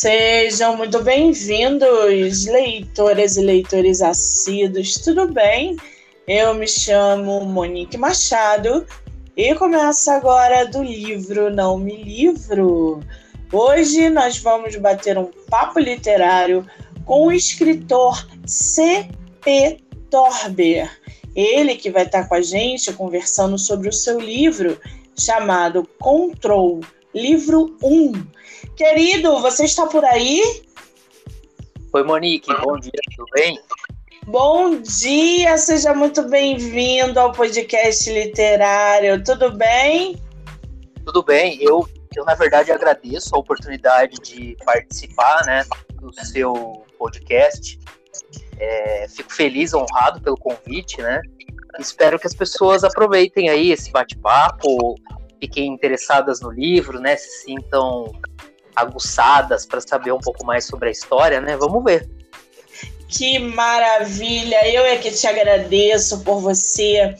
Sejam muito bem-vindos, leitoras e leitores assíduos, tudo bem? Eu me chamo Monique Machado e começo agora do livro Não Me Livro. Hoje nós vamos bater um papo literário com o escritor C.P. Torber. Ele que vai estar com a gente conversando sobre o seu livro chamado Control, livro 1. Querido, você está por aí? Oi, Monique, bom dia, tudo bem? Bom dia, seja muito bem-vindo ao podcast literário. Tudo bem? Tudo bem. Eu, eu na verdade agradeço a oportunidade de participar, né, do seu podcast. É, fico feliz, honrado pelo convite, né? Espero que as pessoas aproveitem aí esse bate-papo, fiquem interessadas no livro, né? Se sintam aguçadas para saber um pouco mais sobre a história, né? Vamos ver. Que maravilha! Eu é que te agradeço por você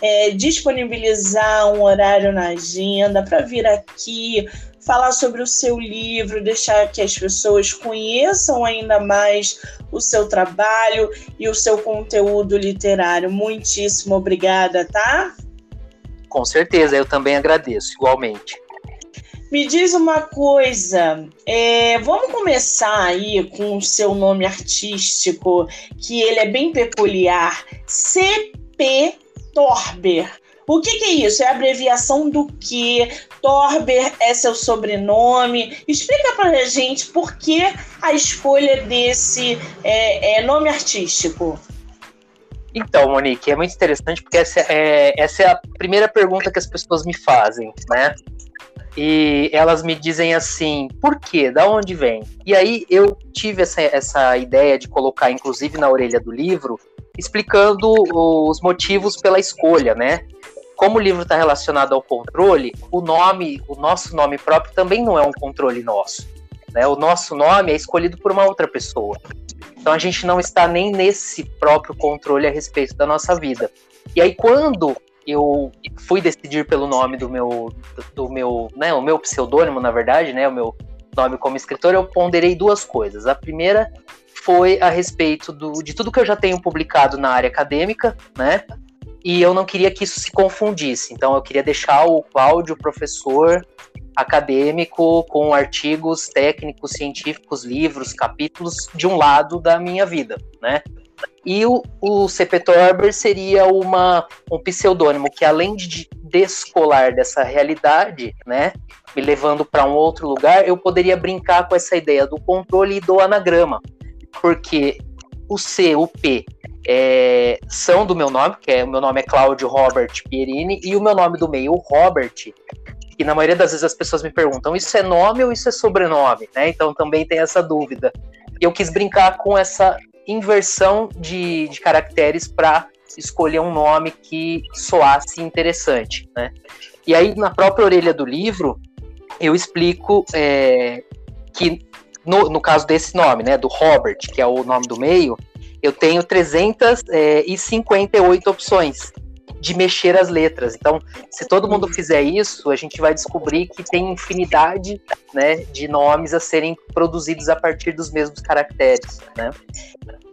é, disponibilizar um horário na agenda para vir aqui falar sobre o seu livro, deixar que as pessoas conheçam ainda mais o seu trabalho e o seu conteúdo literário. Muitíssimo obrigada, tá? Com certeza, eu também agradeço, igualmente. Me diz uma coisa, é, vamos começar aí com o seu nome artístico, que ele é bem peculiar, C.P. Torber. O que, que, é isso? É abreviação do que? Torber é seu sobrenome? Explica pra gente por que a escolha desse é, é, nome artístico. Então, Monique, é muito interessante porque essa é, essa é a primeira pergunta que as pessoas me fazem, né? E elas me dizem assim, por quê? Da onde vem? E aí eu tive essa, essa ideia de colocar, inclusive, na orelha do livro, explicando os motivos pela escolha, né? Como o livro está relacionado ao controle, o nome, o nosso nome próprio também não é um controle nosso. Né? O nosso nome é escolhido por uma outra pessoa. Então a gente não está nem nesse próprio controle a respeito da nossa vida. E aí, quando eu fui decidir pelo nome do meu, do meu, né, o meu pseudônimo, na verdade, né, o meu nome como escritor, eu ponderei duas coisas. A primeira foi a respeito do, de tudo que eu já tenho publicado na área acadêmica, né, e eu não queria que isso se confundisse. Então, eu queria deixar o Cláudio professor acadêmico com artigos técnicos, científicos, livros, capítulos de um lado da minha vida, né? E o, o CP Torber seria uma, um pseudônimo que, além de descolar dessa realidade, né, me levando para um outro lugar, eu poderia brincar com essa ideia do controle e do anagrama. Porque o C, o P, é, são do meu nome, que é o meu nome é Cláudio Robert Pierini, e o meu nome do meio, Robert, que na maioria das vezes as pessoas me perguntam, isso é nome ou isso é sobrenome? Né? Então também tem essa dúvida. Eu quis brincar com essa inversão de, de caracteres para escolher um nome que soasse interessante, né? E aí, na própria orelha do livro, eu explico é, que, no, no caso desse nome, né, do Robert, que é o nome do meio, eu tenho 358 é, opções de mexer as letras. Então, se todo mundo fizer isso, a gente vai descobrir que tem infinidade né, de nomes a serem produzidos a partir dos mesmos caracteres. Né?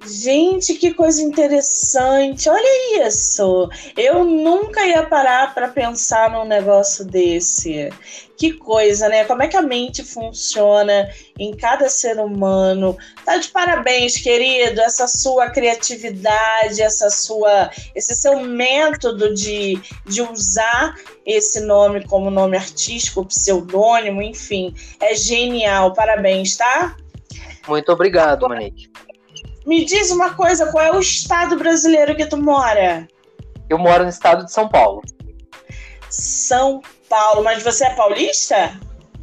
Gente, que coisa interessante. Olha isso. Eu nunca ia parar para pensar num negócio desse. Que coisa, né? Como é que a mente funciona em cada ser humano? Tá de parabéns, querido, essa sua criatividade, essa sua esse seu método de, de usar esse nome como nome artístico, pseudônimo, enfim, é genial. Parabéns, tá? Muito obrigado, Monique. Me diz uma coisa, qual é o estado brasileiro que tu mora? Eu moro no estado de São Paulo. São Paulo, mas você é paulista?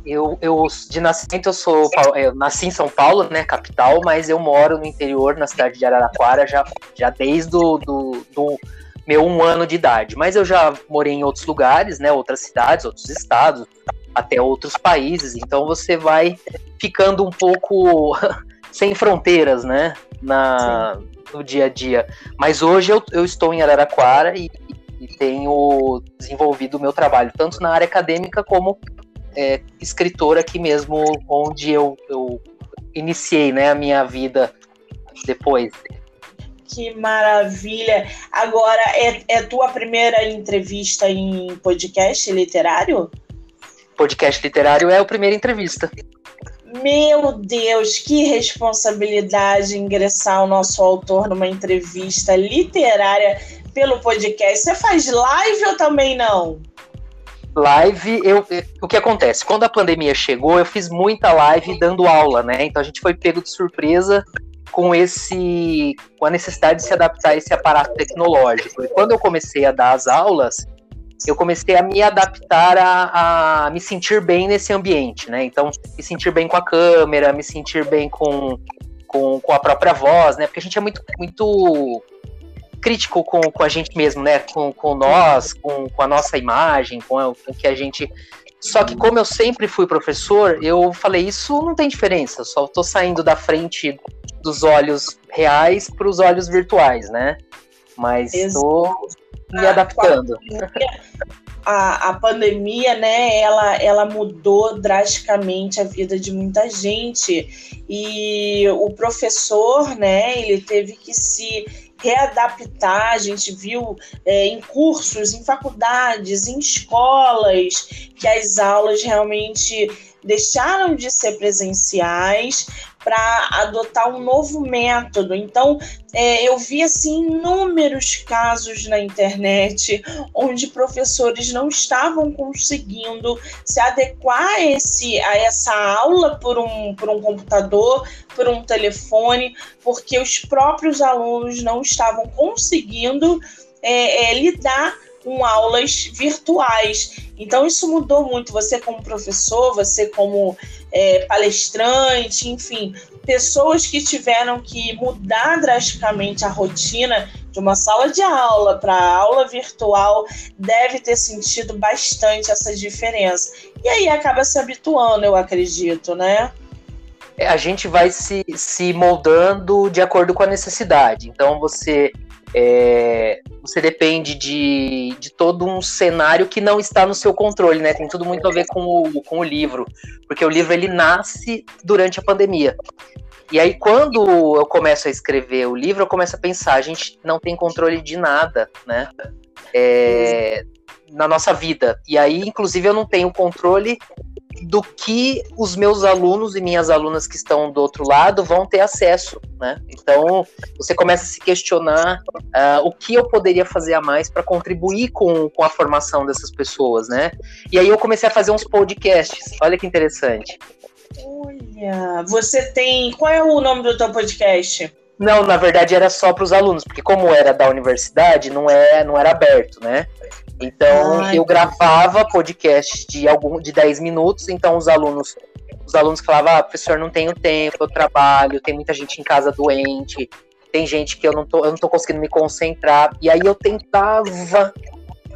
Eu, eu de nascimento eu sou eu nasci em São Paulo, né, capital, mas eu moro no interior, na cidade de Araraquara, já, já desde do, do, do meu um ano de idade. Mas eu já morei em outros lugares, né, outras cidades, outros estados, até outros países. Então você vai ficando um pouco sem fronteiras, né? Na, no dia a dia. Mas hoje eu, eu estou em Araraquara e, e tenho desenvolvido o meu trabalho, tanto na área acadêmica como é, escritor aqui mesmo, onde eu, eu iniciei né, a minha vida depois. Que maravilha! Agora, é, é tua primeira entrevista em podcast literário? Podcast literário é a primeira entrevista. Meu Deus, que responsabilidade ingressar o nosso autor numa entrevista literária pelo podcast. Você faz live ou também não? Live, eu, o que acontece? Quando a pandemia chegou, eu fiz muita live dando aula, né? Então a gente foi pego de surpresa com esse com a necessidade de se adaptar a esse aparato tecnológico. E quando eu comecei a dar as aulas, eu comecei a me adaptar a, a me sentir bem nesse ambiente, né? Então, me sentir bem com a câmera, me sentir bem com, com, com a própria voz, né? Porque a gente é muito, muito crítico com, com a gente mesmo, né? Com, com nós, com, com a nossa imagem, com, o que a gente. Só que como eu sempre fui professor, eu falei, isso não tem diferença, só estou saindo da frente dos olhos reais para os olhos virtuais, né? Mas estou me adaptando. A, a pandemia, né, ela, ela mudou drasticamente a vida de muita gente e o professor, né, ele teve que se readaptar. A gente viu é, em cursos, em faculdades, em escolas, que as aulas realmente deixaram de ser presenciais para adotar um novo método. Então, é, eu vi assim inúmeros casos na internet onde professores não estavam conseguindo se adequar a, esse, a essa aula por um, por um computador, por um telefone, porque os próprios alunos não estavam conseguindo é, é, lidar com aulas virtuais. Então, isso mudou muito. Você, como professor, você, como é, palestrante, enfim, pessoas que tiveram que mudar drasticamente a rotina de uma sala de aula para aula virtual, deve ter sentido bastante essa diferença. E aí acaba se habituando, eu acredito, né? É, a gente vai se, se moldando de acordo com a necessidade. Então, você é, você depende de, de todo um cenário que não está no seu controle, né? Tem tudo muito a ver com o, com o livro, porque o livro ele nasce durante a pandemia. E aí, quando eu começo a escrever o livro, eu começo a pensar: a gente não tem controle de nada, né? É, na nossa vida. E aí, inclusive, eu não tenho controle do que os meus alunos e minhas alunas que estão do outro lado vão ter acesso, né? Então você começa a se questionar uh, o que eu poderia fazer a mais para contribuir com, com a formação dessas pessoas, né? E aí eu comecei a fazer uns podcasts. Olha que interessante. Olha, você tem. Qual é o nome do teu podcast? Não, na verdade era só para os alunos, porque como era da universidade, não é, não era aberto, né? Então Ai, eu gravava podcast de algum de 10 minutos, então os alunos os alunos falavam: "Ah, professor, não tenho tempo, eu trabalho, tem muita gente em casa doente, tem gente que eu não tô, eu não tô conseguindo me concentrar". E aí eu tentava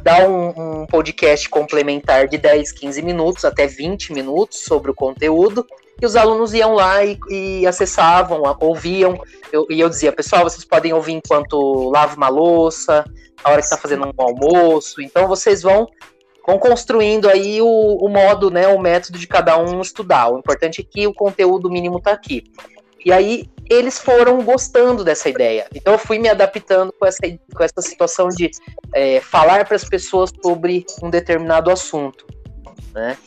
dar um, um podcast complementar de 10, 15 minutos, até 20 minutos sobre o conteúdo, e os alunos iam lá e, e acessavam, ouviam, eu, e eu dizia, pessoal, vocês podem ouvir enquanto lava uma louça, a hora que está fazendo um almoço. Então vocês vão vão construindo aí o, o, modo, né, o método de cada um estudar. O importante é que o conteúdo mínimo está aqui. E aí eles foram gostando dessa ideia. Então eu fui me adaptando com essa, com essa situação de é, falar para as pessoas sobre um determinado assunto, né?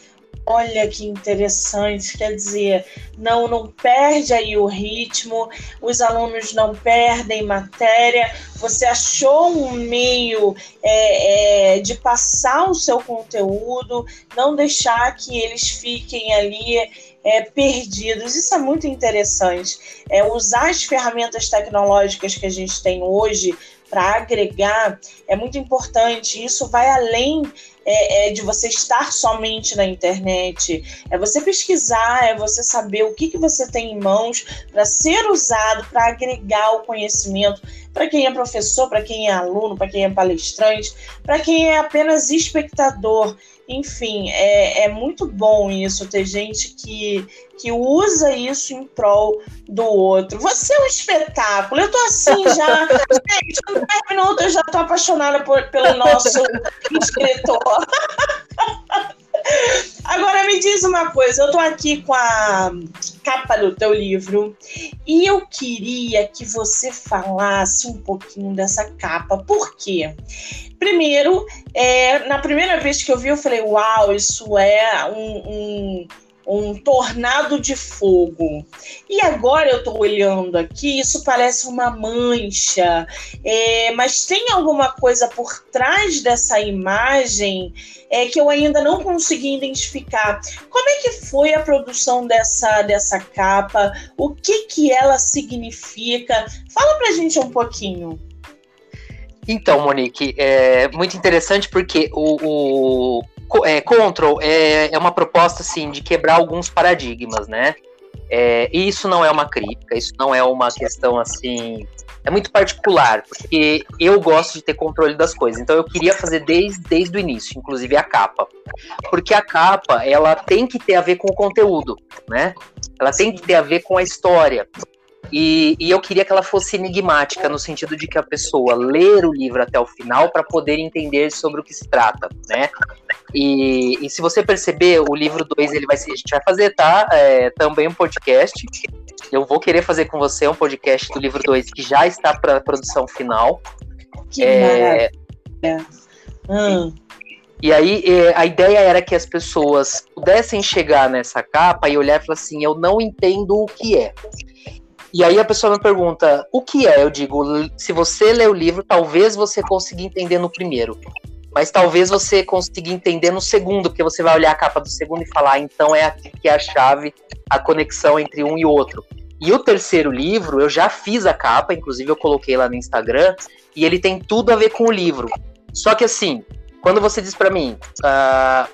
Olha que interessante, quer dizer, não não perde aí o ritmo, os alunos não perdem matéria. Você achou um meio é, é, de passar o seu conteúdo, não deixar que eles fiquem ali é, perdidos. Isso é muito interessante. É usar as ferramentas tecnológicas que a gente tem hoje para agregar é muito importante. Isso vai além é, é, de você estar somente na internet, é você pesquisar, é você saber o que, que você tem em mãos para ser usado, para agregar o conhecimento para quem é professor, para quem é aluno, para quem é palestrante, para quem é apenas espectador. Enfim, é, é muito bom isso, ter gente que, que usa isso em prol do outro. Você é um espetáculo. Eu tô assim já. gente, em 10 minutos eu já tô apaixonada por, pelo nosso escritor. Agora me diz uma coisa, eu tô aqui com a capa do teu livro e eu queria que você falasse um pouquinho dessa capa. Por quê? Primeiro, é, na primeira vez que eu vi, eu falei: Uau, isso é um, um um tornado de fogo. E agora eu estou olhando aqui, isso parece uma mancha, é, mas tem alguma coisa por trás dessa imagem é, que eu ainda não consegui identificar. Como é que foi a produção dessa, dessa capa? O que, que ela significa? Fala pra gente um pouquinho. Então, Monique, é muito interessante porque o, o é, Control é, é uma proposta assim de quebrar alguns paradigmas, né? É, e isso não é uma crítica, isso não é uma questão assim. É muito particular, porque eu gosto de ter controle das coisas. Então eu queria fazer desde, desde o início, inclusive a capa. Porque a capa, ela tem que ter a ver com o conteúdo, né? Ela tem que ter a ver com a história. E, e, eu queria que ela fosse enigmática, no sentido de que a pessoa ler o livro até o final para poder entender sobre o que se trata, né? E, e se você perceber, o livro 2 ele vai ser, a gente vai fazer, tá? É, também um podcast. Eu vou querer fazer com você um podcast do livro 2 que já está para produção final. Que é, maravilha. Hum. E aí, é, a ideia era que as pessoas pudessem chegar nessa capa e olhar e falar assim: eu não entendo o que é. E aí a pessoa me pergunta, o que é? Eu digo, se você ler o livro, talvez você consiga entender no primeiro. Mas talvez você consiga entender no segundo, porque você vai olhar a capa do segundo e falar, ah, então é aqui que é a chave, a conexão entre um e outro. E o terceiro livro, eu já fiz a capa, inclusive eu coloquei lá no Instagram, e ele tem tudo a ver com o livro. Só que assim, quando você diz para mim, uh,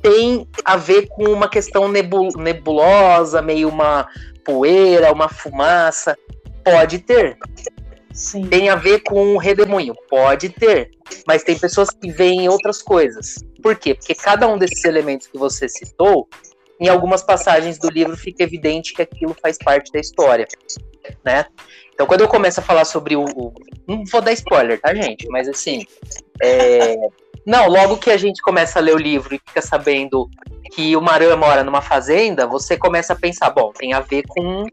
tem a ver com uma questão nebulosa, meio uma, poeira, uma fumaça? Pode ter. Sim. Tem a ver com um redemoinho? Pode ter. Mas tem pessoas que veem outras coisas. Por quê? Porque cada um desses elementos que você citou, em algumas passagens do livro fica evidente que aquilo faz parte da história, né? Então, quando eu começo a falar sobre o, o não vou dar spoiler, tá, gente? Mas assim, é, não, logo que a gente começa a ler o livro e fica sabendo que o Maran mora numa fazenda, você começa a pensar, bom, tem a ver com,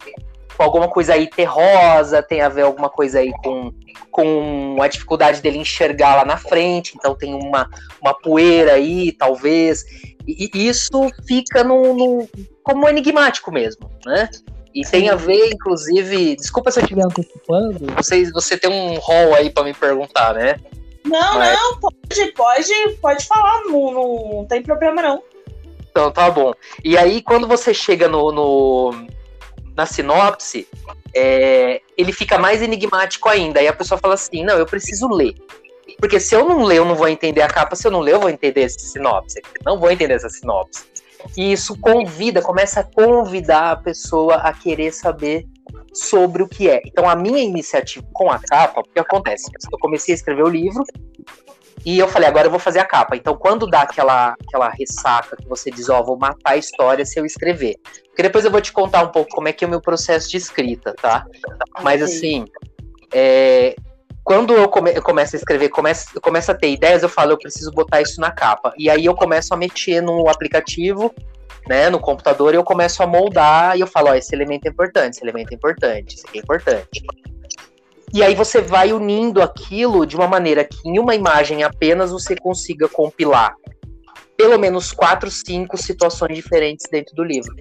com alguma coisa aí terrosa, tem a ver alguma coisa aí com, com a dificuldade dele enxergar lá na frente, então tem uma, uma poeira aí, talvez. E, e isso fica no, no, como enigmático mesmo, né? E tem a ver, inclusive, desculpa se eu estiver antecipando, você, você tem um rol aí para me perguntar, né? Não, Mas... não, pode, pode, pode falar, não, não tem problema não. Então tá bom. E aí, quando você chega no, no na sinopse, é, ele fica mais enigmático ainda. Aí a pessoa fala assim: não, eu preciso ler. Porque se eu não ler, eu não vou entender a capa. Se eu não ler, eu vou entender essa sinopse. Não vou entender essa sinopse. E isso convida, começa a convidar a pessoa a querer saber sobre o que é. Então, a minha iniciativa com a capa, o que acontece? Eu comecei a escrever o livro e eu falei, agora eu vou fazer a capa. Então, quando dá aquela, aquela ressaca que você diz, ó, oh, vou matar a história se eu escrever. Porque depois eu vou te contar um pouco como é que é o meu processo de escrita, tá? Mas assim, é, quando eu, come, eu, começo a escrever, começo, eu começo a ter ideias, eu falo, eu preciso botar isso na capa. E aí eu começo a mexer no aplicativo né, no computador e eu começo a moldar e eu falo, ó, esse elemento é importante, esse elemento é importante, esse aqui é importante. E aí você vai unindo aquilo de uma maneira que em uma imagem apenas você consiga compilar pelo menos quatro, cinco situações diferentes dentro do livro.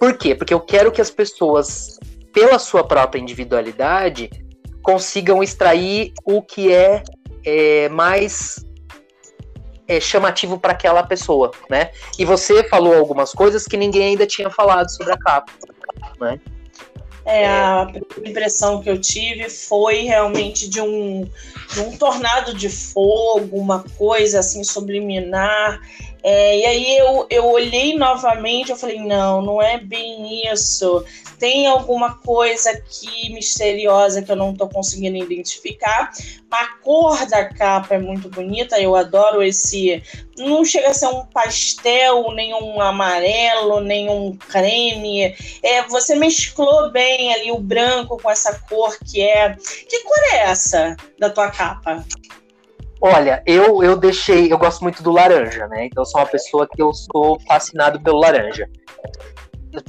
Por quê? Porque eu quero que as pessoas, pela sua própria individualidade, consigam extrair o que é, é mais é, chamativo para aquela pessoa, né? E você falou algumas coisas que ninguém ainda tinha falado sobre a capa, né? É, a impressão que eu tive foi realmente de um, de um tornado de fogo, uma coisa assim subliminar. É, e aí eu, eu olhei novamente, eu falei, não, não é bem isso tem alguma coisa aqui misteriosa que eu não estou conseguindo identificar. A cor da capa é muito bonita, eu adoro esse. Não chega a ser um pastel, nem um amarelo, nem um creme. É, você mesclou bem ali o branco com essa cor que é. Que cor é essa da tua capa? Olha, eu, eu deixei. Eu gosto muito do laranja, né? Então, eu sou uma pessoa que eu sou fascinado pelo laranja.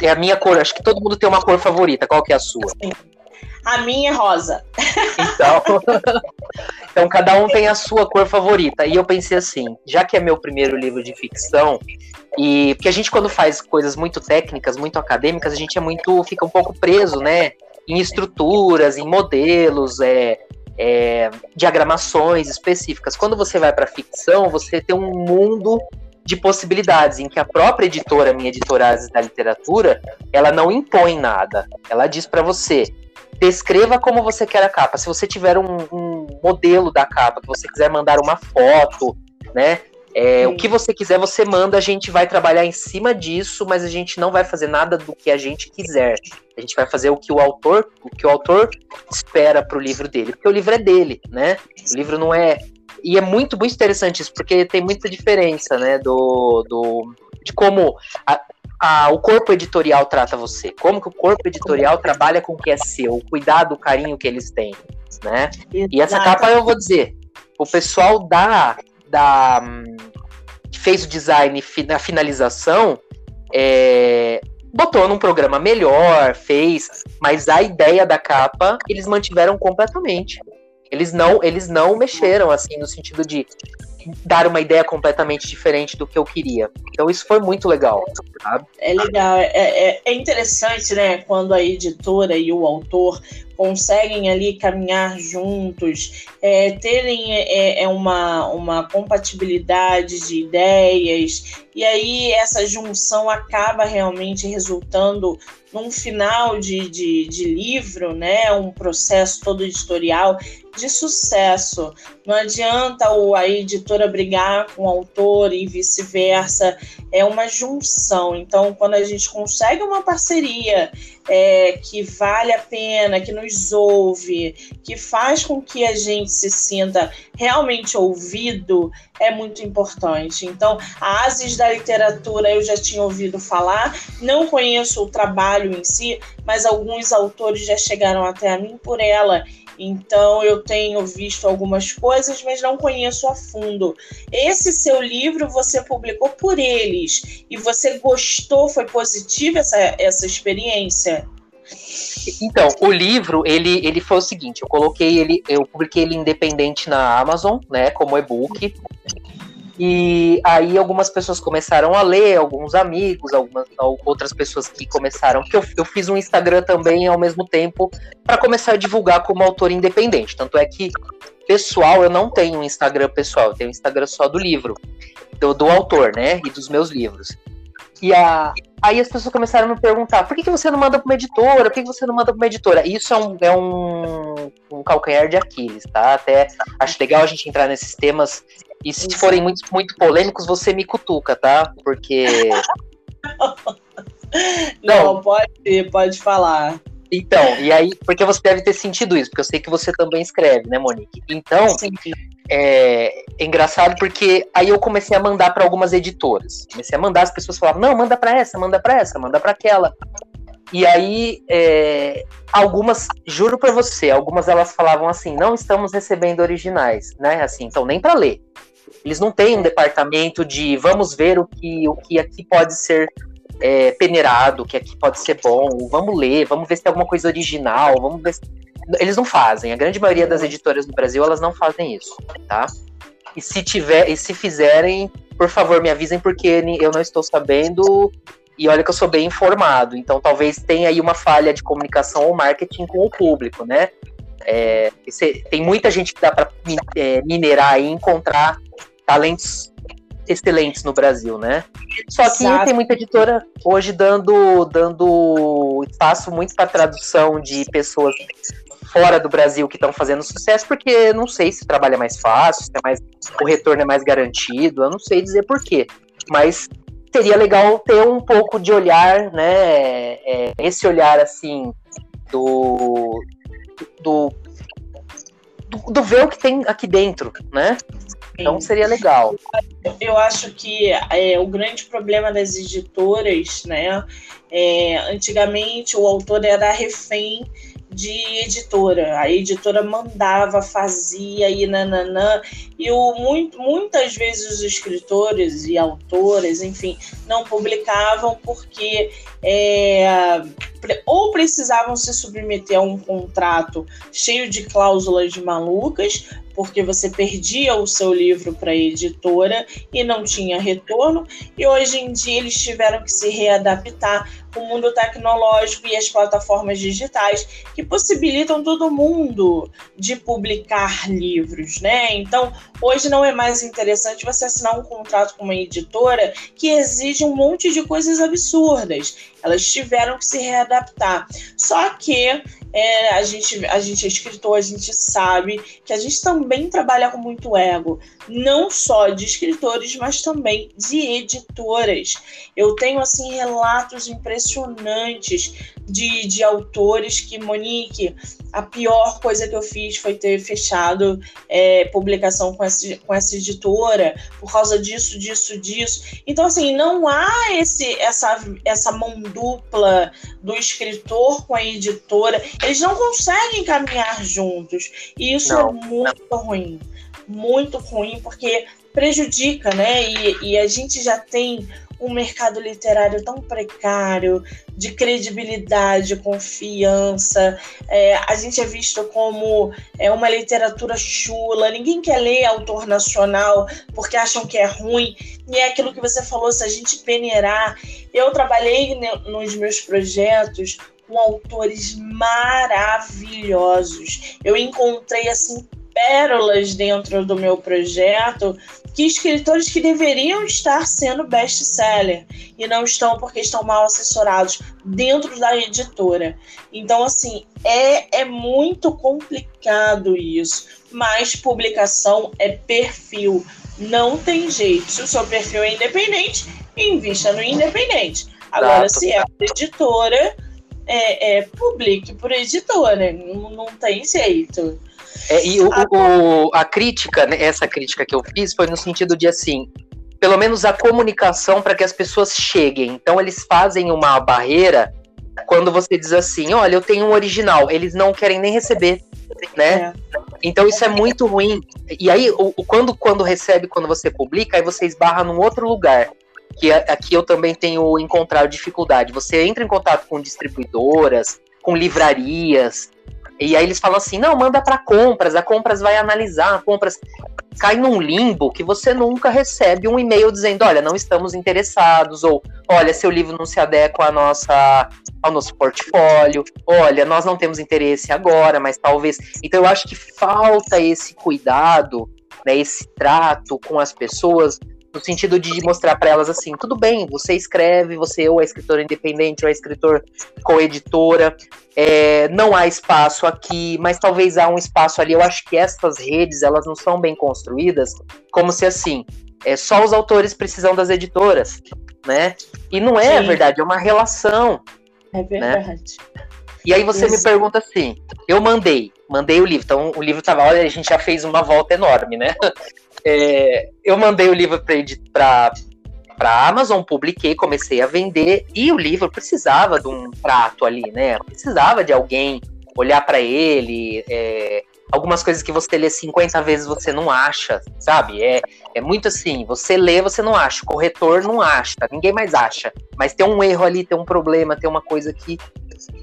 é a minha cor, acho que todo mundo tem uma cor favorita. Qual que é a sua? Sim. A minha é rosa. Então, então, cada um tem a sua cor favorita. E eu pensei assim, já que é meu primeiro livro de ficção, e porque a gente quando faz coisas muito técnicas, muito acadêmicas, a gente é muito fica um pouco preso, né, em estruturas, em modelos, é, é diagramações específicas. Quando você vai para ficção, você tem um mundo de possibilidades em que a própria editora, minha editora da literatura, ela não impõe nada. Ela diz para você, descreva como você quer a capa. Se você tiver um, um modelo da capa, que você quiser mandar uma foto, né? É, o que você quiser, você manda, a gente vai trabalhar em cima disso, mas a gente não vai fazer nada do que a gente quiser. A gente vai fazer o que o autor, o que o autor espera para o livro dele, porque o livro é dele, né? O livro não é e é muito muito interessante isso, porque tem muita diferença, né, do, do de como a, a, o corpo editorial trata você, como que o corpo editorial trabalha com o que é seu, o cuidado, o carinho que eles têm, né? E essa capa eu vou dizer, o pessoal da da que fez o design na finalização é, botou num programa melhor, fez, mas a ideia da capa eles mantiveram completamente. Eles não, eles não mexeram assim no sentido de dar uma ideia completamente diferente do que eu queria. Então isso foi muito legal. Sabe? É legal, é, é, é interessante, né, quando a editora e o autor conseguem ali caminhar juntos, é, terem é, é uma, uma compatibilidade de ideias, e aí essa junção acaba realmente resultando num final de, de, de livro, né, um processo todo editorial de sucesso. Não adianta a editora brigar com o autor e vice-versa, é uma junção. Então, quando a gente consegue uma parceria é, que vale a pena, que nos ouve, que faz com que a gente se sinta realmente ouvido, é muito importante. Então, a Asis da literatura eu já tinha ouvido falar, não conheço o trabalho em si, mas alguns autores já chegaram até a mim por ela. Então eu tenho visto algumas coisas, mas não conheço a fundo. Esse seu livro você publicou por eles e você gostou, foi positiva essa, essa experiência? Então, o livro, ele, ele foi o seguinte, eu coloquei ele, eu publiquei ele independente na Amazon, né, como e-book. E aí algumas pessoas começaram a ler, alguns amigos, algumas outras pessoas que começaram, porque eu, eu fiz um Instagram também ao mesmo tempo para começar a divulgar como autor independente. Tanto é que pessoal, eu não tenho um Instagram pessoal, eu tenho um Instagram só do livro, do, do autor, né, e dos meus livros. E a, aí as pessoas começaram a me perguntar: por que, que você não manda para uma editora? Por que, que você não manda para uma editora? Isso é um, é um, um calcanhar de Aquiles, tá? Até acho legal a gente entrar nesses temas. E se Isso. forem muito, muito polêmicos, você me cutuca, tá? Porque. não, não, pode, pode falar. Então, e aí, porque você deve ter sentido isso, porque eu sei que você também escreve, né, Monique? Então, é, é, engraçado porque aí eu comecei a mandar para algumas editoras. Comecei a mandar, as pessoas falavam, não, manda para essa, manda para essa, manda para aquela. E aí, é, algumas, juro para você, algumas elas falavam assim, não estamos recebendo originais, né? Assim, então nem para ler. Eles não têm um departamento de vamos ver o que, o que aqui pode ser é, peneirado, que aqui pode ser bom, vamos ler, vamos ver se tem alguma coisa original, vamos ver se... Eles não fazem. A grande maioria das editoras do Brasil, elas não fazem isso, tá? E se tiver, e se fizerem, por favor, me avisem, porque eu não estou sabendo. E olha que eu sou bem informado. Então talvez tenha aí uma falha de comunicação ou marketing com o público, né? É, tem muita gente que dá para é, minerar e encontrar talentos excelentes no Brasil, né? Só que Exato. tem muita editora hoje dando, dando espaço muito para tradução de pessoas fora do Brasil que estão fazendo sucesso, porque não sei se o trabalho é mais fácil, se é mais, o retorno é mais garantido, eu não sei dizer porquê. Mas seria legal ter um pouco de olhar, né? É, esse olhar assim do, do, do, do ver o que tem aqui dentro, né? Então seria legal. Eu acho que é, o grande problema das editoras, né? É, antigamente o autor era refém de editora. A editora mandava, fazia e nananã. E o, muito, muitas vezes os escritores e autores, enfim, não publicavam porque é, ou precisavam se submeter a um contrato cheio de cláusulas malucas, porque você perdia o seu livro para a editora e não tinha retorno, e hoje em dia eles tiveram que se readaptar o mundo tecnológico e as plataformas digitais que possibilitam todo mundo de publicar livros, né? Então, hoje não é mais interessante você assinar um contrato com uma editora que exige um monte de coisas absurdas. Elas tiveram que se readaptar. Só que é, a, gente, a gente é escritor, a gente sabe que a gente também trabalha com muito ego, não só de escritores, mas também de editoras. Eu tenho assim relatos impressionantes de, de autores que, Monique, a pior coisa que eu fiz foi ter fechado é, publicação com essa, com essa editora por causa disso, disso, disso. Então, assim, não há esse, essa, essa mão dupla do escritor com a editora. Eles não conseguem caminhar juntos. E isso é não, é muito não. ruim. Muito ruim, porque prejudica, né? E, e a gente já tem um mercado literário tão precário, de credibilidade, confiança. É, a gente é visto como é, uma literatura chula, ninguém quer ler autor nacional porque acham que é ruim. E é aquilo que você falou, se a gente peneirar. Eu trabalhei nos meus projetos com autores maravilhosos. Eu encontrei assim pérolas dentro do meu projeto que escritores que deveriam estar sendo best-seller e não estão porque estão mal assessorados dentro da editora. Então, assim, é, é muito complicado isso. Mas publicação é perfil. Não tem jeito. Se o seu perfil é independente, invista no independente. Agora, se é editora, é, é, publique por editora. Não, não tem jeito. É, e o, o, a crítica, né, essa crítica que eu fiz foi no sentido de assim, pelo menos a comunicação para que as pessoas cheguem. Então eles fazem uma barreira quando você diz assim, olha, eu tenho um original, eles não querem nem receber, né? É. Então isso é muito ruim. E aí, o, o, quando, quando recebe, quando você publica, aí você esbarra num outro lugar. Que aqui eu também tenho encontrado dificuldade. Você entra em contato com distribuidoras, com livrarias, e aí eles falam assim: não, manda para compras, a compras vai analisar, a compras cai num limbo que você nunca recebe um e-mail dizendo: olha, não estamos interessados, ou olha, seu livro não se adequa à nossa, ao nosso portfólio, olha, nós não temos interesse agora, mas talvez. Então eu acho que falta esse cuidado, né, esse trato com as pessoas no sentido de mostrar para elas assim, tudo bem, você escreve, você ou é escritor independente ou é escritor co-editora, é, não há espaço aqui, mas talvez há um espaço ali. Eu acho que essas redes elas não são bem construídas, como se assim, é, só os autores precisam das editoras, né? E não é Sim. verdade, é uma relação. É né? verdade. Né? E aí você Isso. me pergunta assim, eu mandei, mandei o livro, então o livro tava, olha, a gente já fez uma volta enorme, né? É, eu mandei o livro para para Amazon, publiquei, comecei a vender e o livro precisava de um prato ali, né? Precisava de alguém olhar para ele. É, algumas coisas que você lê 50 vezes você não acha, sabe? É, é muito assim, você lê, você não acha, o corretor não acha, ninguém mais acha. Mas tem um erro ali, tem um problema, tem uma coisa que.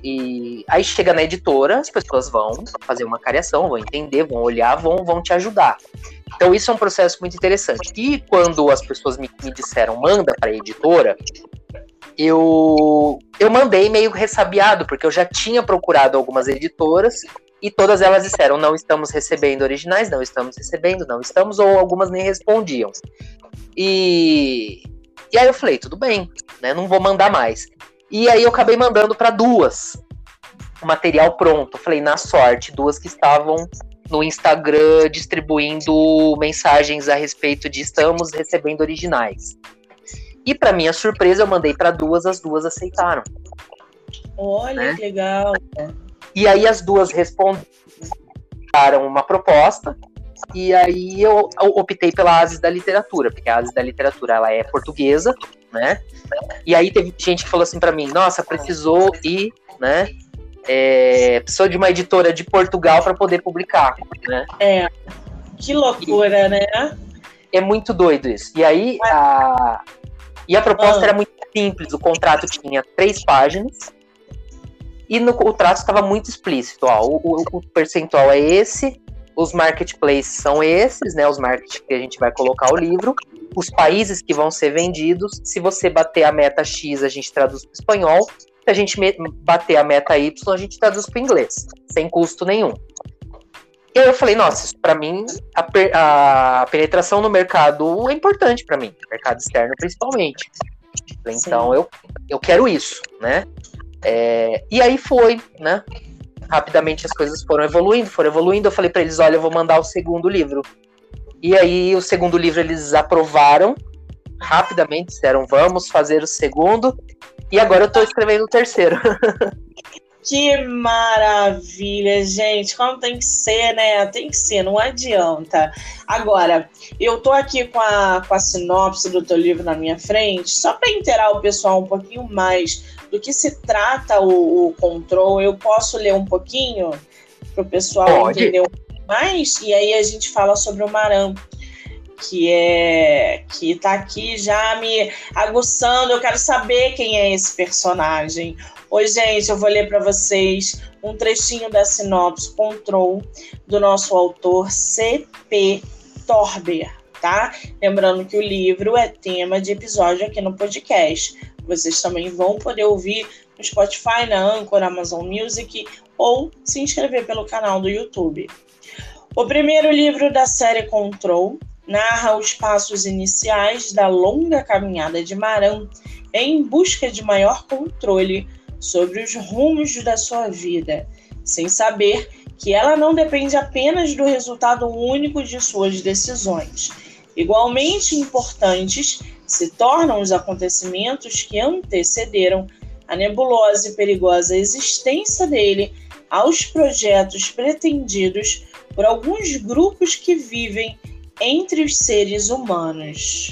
E aí chega na editora, as pessoas vão fazer uma cariação, vão entender, vão olhar, vão, vão te ajudar. Então isso é um processo muito interessante. E quando as pessoas me, me disseram manda para a editora, eu eu mandei meio ressabiado, porque eu já tinha procurado algumas editoras e todas elas disseram não estamos recebendo originais, não estamos recebendo, não estamos, ou algumas nem respondiam. E, e aí eu falei, tudo bem, né, não vou mandar mais. E aí eu acabei mandando para duas o material pronto. Falei, na sorte, duas que estavam no Instagram distribuindo mensagens a respeito de estamos recebendo originais. E para minha surpresa, eu mandei para duas, as duas aceitaram. Olha né? que legal. E aí as duas responderam uma proposta e aí eu optei pela Asis da Literatura, porque a Asis da Literatura ela é portuguesa, né? E aí teve gente que falou assim para mim, nossa, precisou ir, né? é, precisou de uma editora de Portugal para poder publicar, né? É, que loucura, e, né? É muito doido isso. E aí, a, e a proposta ah. era muito simples, o contrato tinha três páginas, e no, o traço estava muito explícito. Ó, o, o, o, percentual é esse, os marketplaces são esses, né? Os markets que a gente vai colocar o livro, os países que vão ser vendidos. Se você bater a meta X, a gente traduz para espanhol. Se a gente bater a meta Y, a gente traduz para inglês, sem custo nenhum. E aí eu falei, nossa, isso para mim, a, a, penetração no mercado é importante para mim, mercado externo principalmente. Então eu, eu quero isso, né? É, e aí foi, né? Rapidamente as coisas foram evoluindo, foram evoluindo. Eu falei para eles: olha, eu vou mandar o segundo livro. E aí, o segundo livro eles aprovaram rapidamente, disseram: vamos fazer o segundo. E agora eu estou escrevendo o terceiro. Que maravilha, gente. Como tem que ser, né? Tem que ser, não adianta. Agora, eu tô aqui com a, com a sinopse do teu livro na minha frente, só para inteirar o pessoal um pouquinho mais do que se trata o, o control. Eu posso ler um pouquinho para o pessoal Pode. entender um E aí a gente fala sobre o Maran que é que tá aqui já me aguçando. Eu quero saber quem é esse personagem. Oi, gente, eu vou ler para vocês um trechinho da sinopse Control do nosso autor C.P. Torber, tá? Lembrando que o livro é tema de episódio aqui no podcast. Vocês também vão poder ouvir no Spotify, na Anchor, Amazon Music ou se inscrever pelo canal do YouTube. O primeiro livro da série Control narra os passos iniciais da longa caminhada de Maran em busca de maior controle sobre os rumos da sua vida, sem saber que ela não depende apenas do resultado único de suas decisões. Igualmente importantes se tornam os acontecimentos que antecederam a nebulosa e perigosa existência dele aos projetos pretendidos por alguns grupos que vivem entre os seres humanos.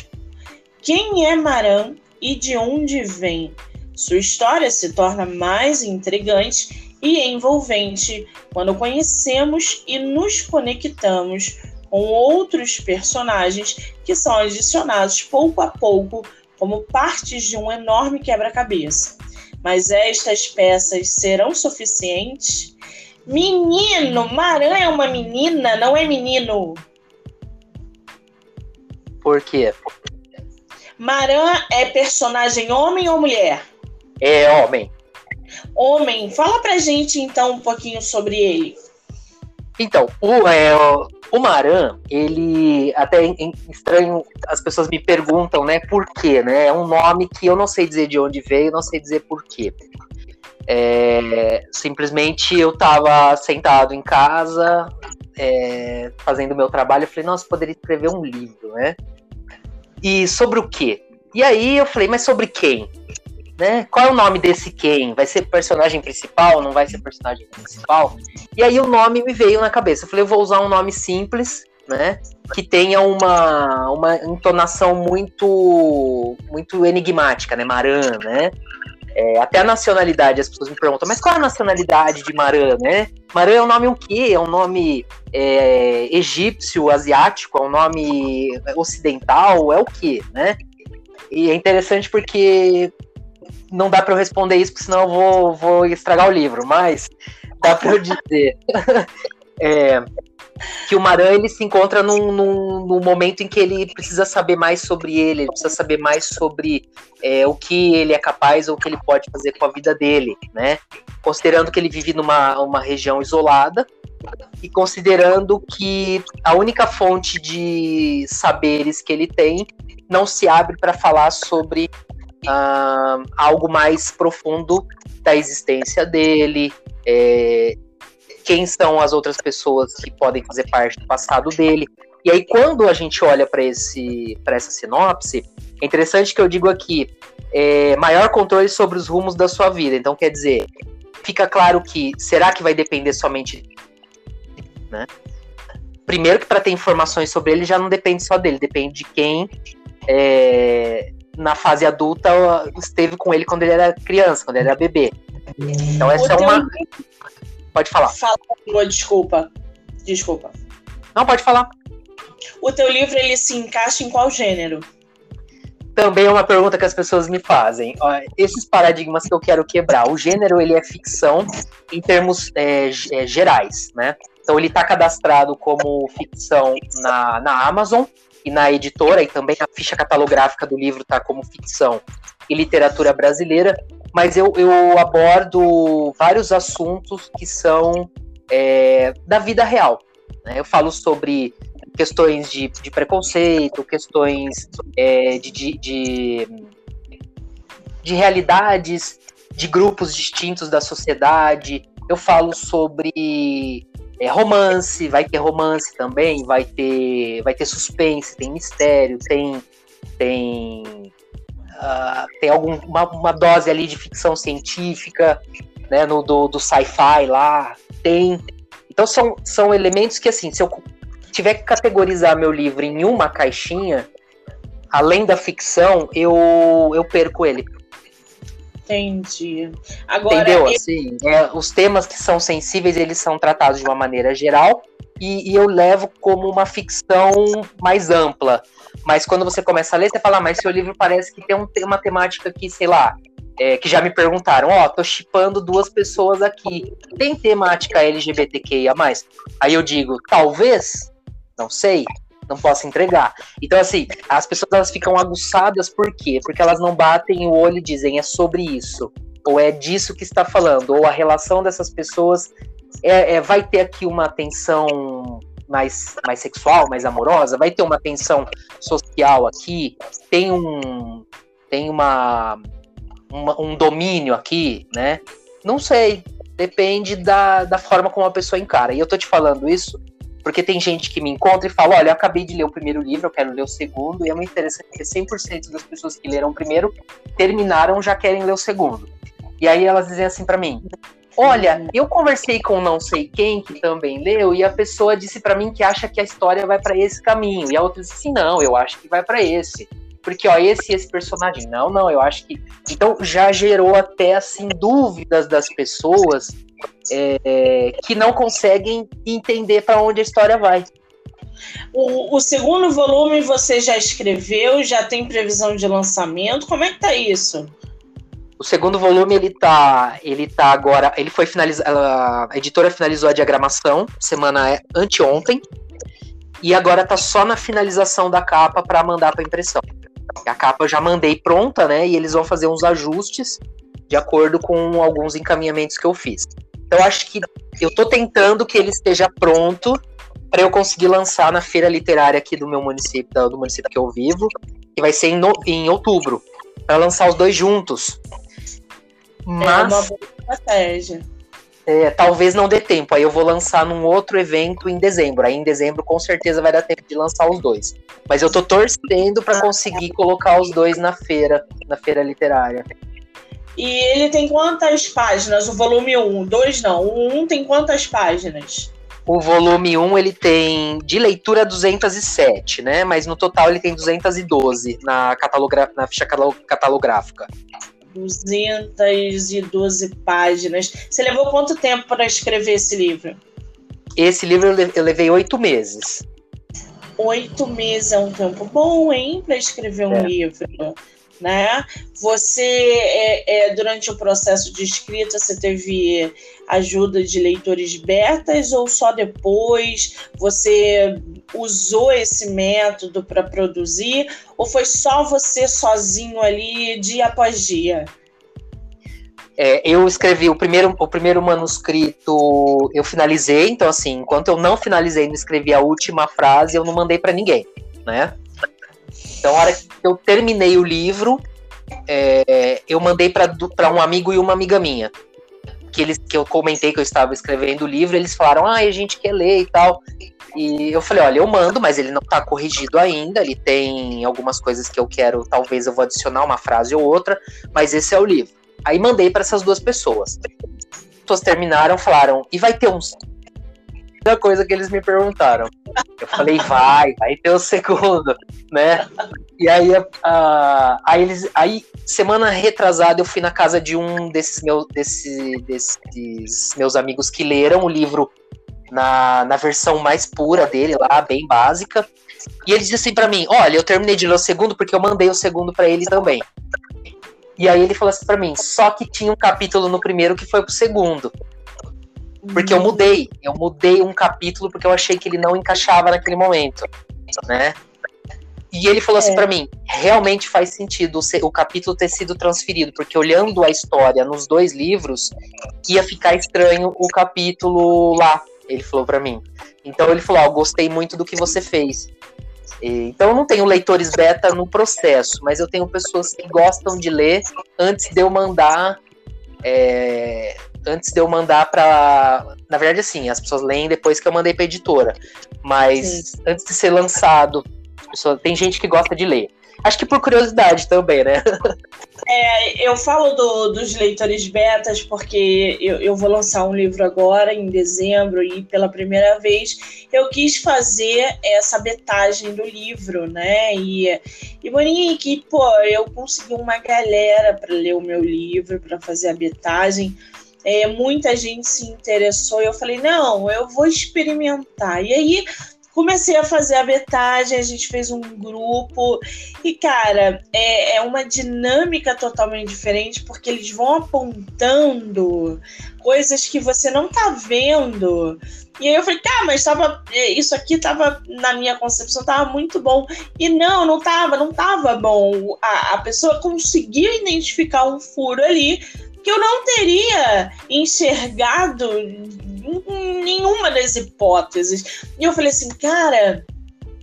Quem é Maran e de onde vem? Sua história se torna mais intrigante e envolvente quando conhecemos e nos conectamos com outros personagens que são adicionados pouco a pouco como partes de um enorme quebra-cabeça. Mas estas peças serão suficientes? Menino, Maran é uma menina, não é menino. Por quê? Maran é personagem homem ou mulher? É homem. Homem, fala pra gente então um pouquinho sobre ele. Então, o, é, o Maran, ele até estranho, as pessoas me perguntam, né, por quê, né? É um nome que eu não sei dizer de onde veio, não sei dizer por quê. É, simplesmente eu estava sentado em casa, é, fazendo o meu trabalho, eu falei, nossa, poderia escrever um livro, né? E sobre o quê? E aí eu falei, mas sobre quem? Né? Qual é o nome desse quem? Vai ser personagem principal? Não vai ser personagem principal? E aí o nome me veio na cabeça. Eu falei, eu vou usar um nome simples, né? Que tenha uma, uma entonação muito muito enigmática, né? Maran, né? É, até a nacionalidade, as pessoas me perguntam, mas qual é a nacionalidade de Maran, né? Maran é um nome o quê? É um nome é, egípcio, asiático? É um nome ocidental? É o quê, né? E é interessante porque não dá para eu responder isso, porque senão eu vou, vou estragar o livro, mas dá para eu dizer é, que o Maran ele se encontra num, num, num, momento em que ele precisa saber mais sobre ele, ele precisa saber mais sobre é, o que ele é capaz ou o que ele pode fazer com a vida dele, né? Considerando que ele vive numa uma região isolada e considerando que a única fonte de saberes que ele tem não se abre para falar sobre uh, algo mais profundo da existência dele, é, quem são as outras pessoas que podem fazer parte do passado dele. E aí, quando a gente olha para essa sinopse, é interessante que eu digo aqui: é, maior controle sobre os rumos da sua vida. Então, quer dizer, fica claro que será que vai depender somente. Né? Primeiro, que para ter informações sobre ele já não depende só dele, depende de quem é, na fase adulta esteve com ele quando ele era criança, quando ele era bebê. Então essa é uma. Pode falar. Fala, desculpa. Desculpa. Não, pode falar. O teu livro ele se encaixa em qual gênero? Também é uma pergunta que as pessoas me fazem. Esses paradigmas que eu quero quebrar. O gênero ele é ficção em termos é, é, gerais, né? Então ele está cadastrado como ficção na, na Amazon e na editora, e também a ficha catalográfica do livro está como ficção e literatura brasileira, mas eu, eu abordo vários assuntos que são é, da vida real. Né? Eu falo sobre questões de, de preconceito, questões é, de, de, de, de realidades de grupos distintos da sociedade. Eu falo sobre é, romance, vai ter romance também, vai ter, vai ter suspense, tem mistério, tem tem uh, tem alguma uma dose ali de ficção científica, né, no do, do sci-fi lá, tem. Então são, são elementos que assim, se eu tiver que categorizar meu livro em uma caixinha, além da ficção, eu, eu perco ele. Entendi. Agora, Entendeu? Eu... Assim, é, os temas que são sensíveis, eles são tratados de uma maneira geral e, e, eu levo como uma ficção mais ampla. Mas quando você começa a ler, você fala, ah, mas seu livro parece que tem um, uma temática que, sei lá, é, que já me perguntaram, ó, oh, tô chipando duas pessoas aqui. Tem temática LGBTQIA+. Aí eu digo, talvez, não sei, não posso entregar. Então, assim, as pessoas elas ficam aguçadas por quê? Porque elas não batem o olho e dizem é sobre isso, ou é disso que está falando, ou a relação dessas pessoas é, é vai ter aqui uma tensão mais, mais sexual, mais amorosa, vai ter uma tensão social aqui, tem um tem uma, uma um domínio aqui, né? Não sei, depende da, da forma como a pessoa encara. E eu tô te falando isso porque tem gente que me encontra e fala: olha, eu acabei de ler o primeiro livro, eu quero ler o segundo, e é muito interessante que 100% das pessoas que leram o primeiro terminaram já querem ler o segundo. E aí elas dizem assim para mim: Olha, eu conversei com não sei quem que também leu e a pessoa disse para mim que acha que a história vai para esse caminho. E a outra disse assim: "Não, eu acho que vai para esse". Porque ó, esse esse personagem, não, não, eu acho que então já gerou até assim dúvidas das pessoas é, que não conseguem entender para onde a história vai. O, o, segundo volume você já escreveu, já tem previsão de lançamento? Como é que tá isso? O segundo volume ele tá, ele tá agora, ele foi finalizado, a editora finalizou a diagramação semana é, anteontem e agora tá só na finalização da capa para mandar para impressão. A capa eu já mandei pronta, né? E eles vão fazer uns ajustes de acordo com alguns encaminhamentos que eu fiz. Então acho que eu tô tentando que ele esteja pronto para eu conseguir lançar na feira literária aqui do meu município, do município que eu vivo, que vai ser em, no, em outubro, para lançar os dois juntos. Mas é uma boa estratégia. É, talvez não dê tempo. Aí eu vou lançar num outro evento em dezembro. Aí em dezembro com certeza vai dar tempo de lançar os dois. Mas eu tô torcendo para conseguir colocar os dois na feira, na feira literária. E ele tem quantas páginas? O volume 1? 2 não. O 1 tem quantas páginas? O volume 1 ele tem de leitura 207, né? Mas no total ele tem 212 na, catalogra na ficha catalográfica. 212 páginas. Você levou quanto tempo para escrever esse livro? Esse livro eu levei oito meses. Oito meses é um tempo bom, hein, para escrever um é. livro né? Você, é, é, durante o processo de escrita, você teve ajuda de leitores betas ou só depois você usou esse método para produzir ou foi só você sozinho ali dia após dia? É, eu escrevi o primeiro, o primeiro manuscrito, eu finalizei, então assim, enquanto eu não finalizei, não escrevi a última frase, eu não mandei para ninguém, né? Então, a hora que eu terminei o livro, é, eu mandei para um amigo e uma amiga minha. Que, eles, que eu comentei que eu estava escrevendo o livro, eles falaram, ah, a gente quer ler e tal. E eu falei, olha, eu mando, mas ele não está corrigido ainda, ele tem algumas coisas que eu quero, talvez eu vou adicionar uma frase ou outra, mas esse é o livro. Aí mandei para essas duas pessoas. As pessoas terminaram, falaram, e vai ter uns coisa que eles me perguntaram. Eu falei, vai, vai ter o segundo, né? E aí, uh, aí, eles, aí, semana retrasada, eu fui na casa de um desses, meu, desse, desses meus amigos que leram o livro na, na versão mais pura dele lá, bem básica. E ele disse assim para mim: Olha, eu terminei de ler o segundo porque eu mandei o segundo para ele também. E aí ele falou assim para mim: Só que tinha um capítulo no primeiro que foi pro segundo. Porque eu mudei. Eu mudei um capítulo porque eu achei que ele não encaixava naquele momento. Né? E ele falou assim é. para mim: realmente faz sentido o capítulo ter sido transferido, porque olhando a história nos dois livros, ia ficar estranho o capítulo lá. Ele falou para mim. Então ele falou: oh, gostei muito do que você fez. Então eu não tenho leitores beta no processo, mas eu tenho pessoas que gostam de ler antes de eu mandar. É, antes de eu mandar para, na verdade assim, as pessoas leem depois que eu mandei para editora, mas Sim. antes de ser lançado, pessoa, tem gente que gosta de ler. Acho que por curiosidade também, né? É, eu falo do, dos leitores betas porque eu, eu vou lançar um livro agora, em dezembro, e pela primeira vez eu quis fazer essa betagem do livro, né? E, e Monique, pô, eu consegui uma galera para ler o meu livro, para fazer a betagem. É, muita gente se interessou e eu falei, não, eu vou experimentar. E aí comecei a fazer a betagem, a gente fez um grupo e, cara, é, é uma dinâmica totalmente diferente porque eles vão apontando coisas que você não tá vendo. E aí eu falei, tá, mas tava, é, isso aqui tava, na minha concepção, tava muito bom. E não, não tava, não tava bom. A, a pessoa conseguiu identificar um furo ali que eu não teria enxergado nenhuma das hipóteses. E eu falei assim, cara,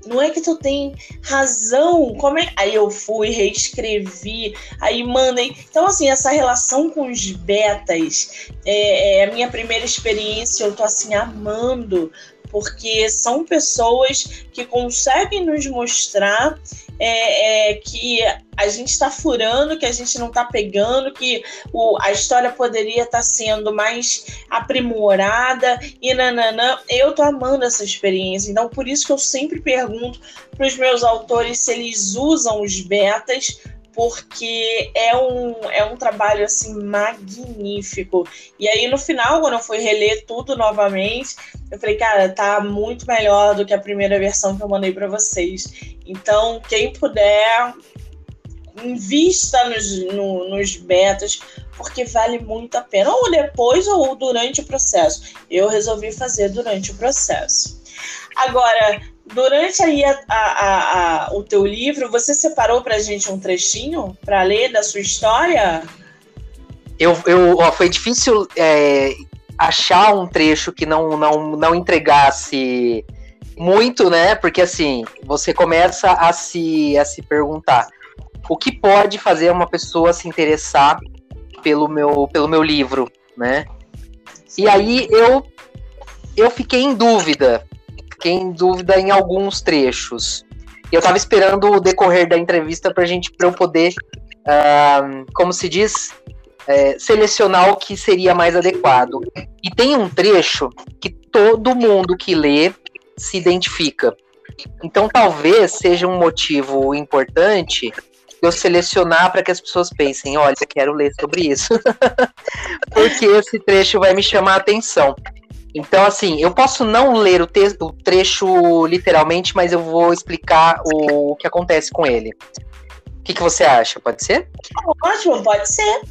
não é que tu tem razão, como é? Aí eu fui, reescrevi, aí mandei. Então, assim, essa relação com os betas é, é a minha primeira experiência, eu tô assim amando, porque são pessoas que conseguem nos mostrar é, é, que a gente está furando, que a gente não está pegando, que o, a história poderia estar tá sendo mais aprimorada e nananã. Eu tô amando essa experiência, então por isso que eu sempre pergunto para os meus autores se eles usam os betas porque é um, é um trabalho assim magnífico. E aí no final, quando eu fui reler tudo novamente, eu falei, cara, tá muito melhor do que a primeira versão que eu mandei para vocês. Então, quem puder, invista nos, no, nos betas, porque vale muito a pena. Ou depois ou durante o processo. Eu resolvi fazer durante o processo. Agora, durante aí a, a, a, o teu livro, você separou pra gente um trechinho para ler da sua história? Eu, eu ó, foi difícil é, achar um trecho que não, não, não entregasse muito, né? Porque assim, você começa a se, a se perguntar o que pode fazer uma pessoa se interessar pelo meu, pelo meu livro, né? E aí eu, eu fiquei em dúvida fiquei em dúvida em alguns trechos. Eu tava esperando o decorrer da entrevista pra gente, pra eu poder, uh, como se diz, é, selecionar o que seria mais adequado. E tem um trecho que todo mundo que lê se identifica. Então talvez seja um motivo importante eu selecionar para que as pessoas pensem, olha, eu quero ler sobre isso. Porque esse trecho vai me chamar a atenção. Então, assim, eu posso não ler o, o trecho literalmente, mas eu vou explicar o, o que acontece com ele. O que, que você acha? Pode ser? Ótimo, pode ser.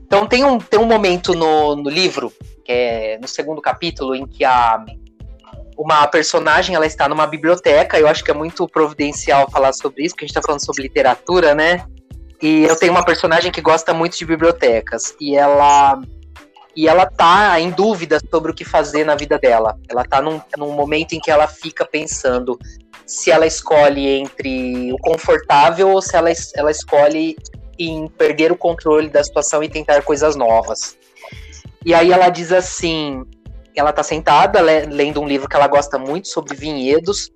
Então tem um, tem um momento no, no livro, que é no segundo capítulo, em que a, uma personagem ela está numa biblioteca. Eu acho que é muito providencial falar sobre isso, porque a gente está falando sobre literatura, né? E eu tenho uma personagem que gosta muito de bibliotecas. E ela e ela tá em dúvida sobre o que fazer na vida dela. Ela tá num, num momento em que ela fica pensando se ela escolhe entre o confortável ou se ela, ela escolhe em perder o controle da situação e tentar coisas novas. E aí ela diz assim, ela tá sentada lendo um livro que ela gosta muito sobre vinhedos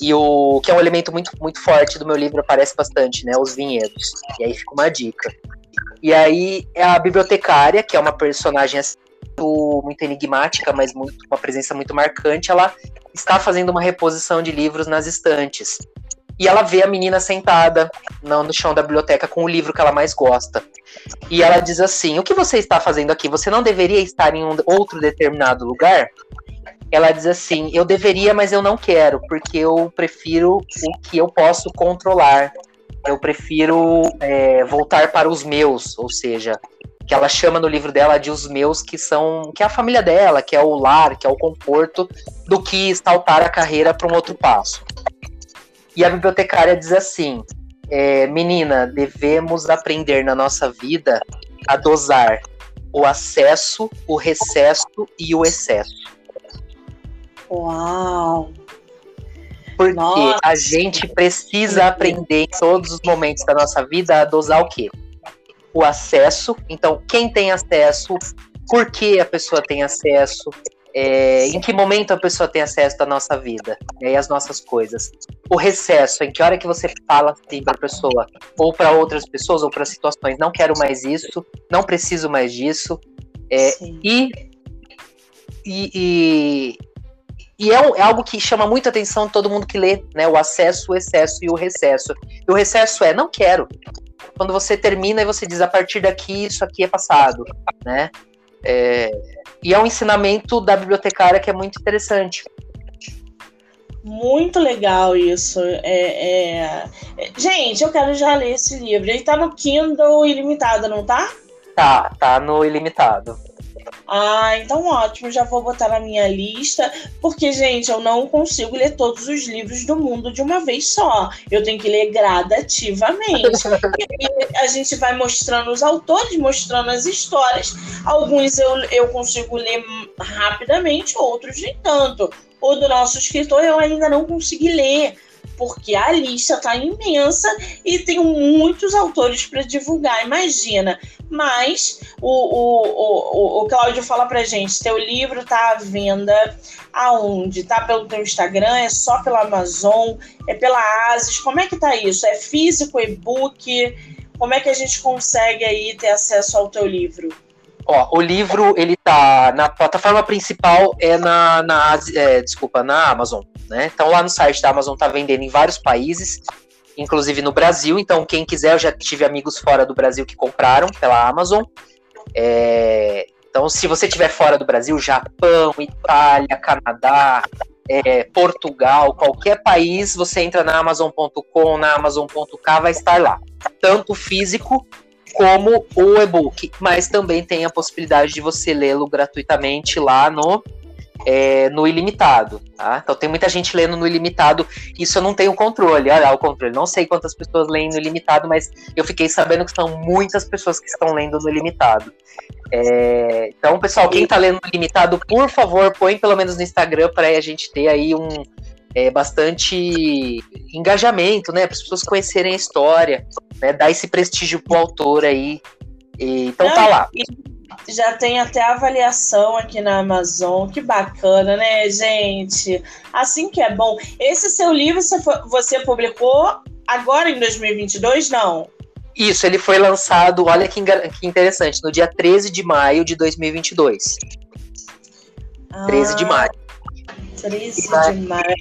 e o que é um elemento muito muito forte do meu livro aparece bastante, né, os vinhedos. E aí fica uma dica. E aí é a bibliotecária, que é uma personagem assim, muito enigmática, mas muito, uma presença muito marcante, ela está fazendo uma reposição de livros nas estantes. E ela vê a menina sentada no chão da biblioteca com o livro que ela mais gosta. E ela diz assim: O que você está fazendo aqui? Você não deveria estar em um outro determinado lugar? Ela diz assim: Eu deveria, mas eu não quero, porque eu prefiro o que eu posso controlar. Eu prefiro é, voltar para os meus, ou seja, que ela chama no livro dela de os meus, que são que é a família dela, que é o lar, que é o conforto, do que saltar a carreira para um outro passo. E a bibliotecária diz assim: é, menina, devemos aprender na nossa vida a dosar o acesso, o recesso e o excesso. Uau! Porque nossa. a gente precisa aprender em todos os momentos da nossa vida a dosar o quê? O acesso. Então, quem tem acesso, por que a pessoa tem acesso, é, em que momento a pessoa tem acesso à nossa vida né, e às nossas coisas. O recesso, em que hora que você fala assim para a pessoa, ou para outras pessoas, ou para situações, não quero mais isso, não preciso mais disso. É, e, e, e, e é, é, algo que chama muita atenção de todo mundo que lê, né? O acesso, o excesso e o recesso. E o recesso é, não quero. Quando você termina e você diz, a partir daqui, isso aqui é passado, né? É, e é um ensinamento da bibliotecária que é muito interessante. Muito legal isso. É, é... Gente, eu quero já ler esse livro. Ele tá no Kindle ilimitado, não tá? Tá, tá no ilimitado. Ah, então ótimo, já vou botar na minha lista, porque, gente, eu não consigo ler todos os livros do mundo de uma vez só. Eu tenho que ler gradativamente. e a gente vai mostrando os autores, mostrando as histórias. Alguns eu, eu consigo ler rapidamente, outros nem tanto. O do nosso escritor eu ainda não consegui ler porque a lista está imensa e tem muitos autores para divulgar, imagina. Mas o, o, o, o Cláudio fala para gente: teu livro está à venda aonde? Tá pelo teu Instagram? É só pela Amazon? É pela Asis? Como é que tá isso? É físico, e-book? Como é que a gente consegue aí ter acesso ao teu livro? Ó, o livro, ele tá na plataforma principal, é na, na é, desculpa, na Amazon, né? Então lá no site da Amazon tá vendendo em vários países, inclusive no Brasil, então quem quiser, eu já tive amigos fora do Brasil que compraram pela Amazon. É, então se você estiver fora do Brasil, Japão, Itália, Canadá, é, Portugal, qualquer país, você entra na Amazon.com, na Amazon.k, vai estar lá. Tanto físico como o e-book, mas também tem a possibilidade de você lê-lo gratuitamente lá no é, no ilimitado, tá? Então tem muita gente lendo no ilimitado, isso eu não tenho controle, olha o controle, não sei quantas pessoas leem no ilimitado, mas eu fiquei sabendo que são muitas pessoas que estão lendo no ilimitado. É, então, pessoal, quem está lendo no ilimitado, por favor, põe pelo menos no Instagram para a gente ter aí um, é, bastante engajamento, né? Para as pessoas conhecerem a história, né? Dar esse prestígio pro autor aí. E, então tá Não, tá lá. Já tem até avaliação aqui na Amazon, que bacana, né, gente? Assim que é bom. Esse seu livro você, você publicou agora em 2022, não? Isso, ele foi lançado, olha que, que interessante, no dia 13 de maio de 2022. Ah, 13 de maio. 13 de maio.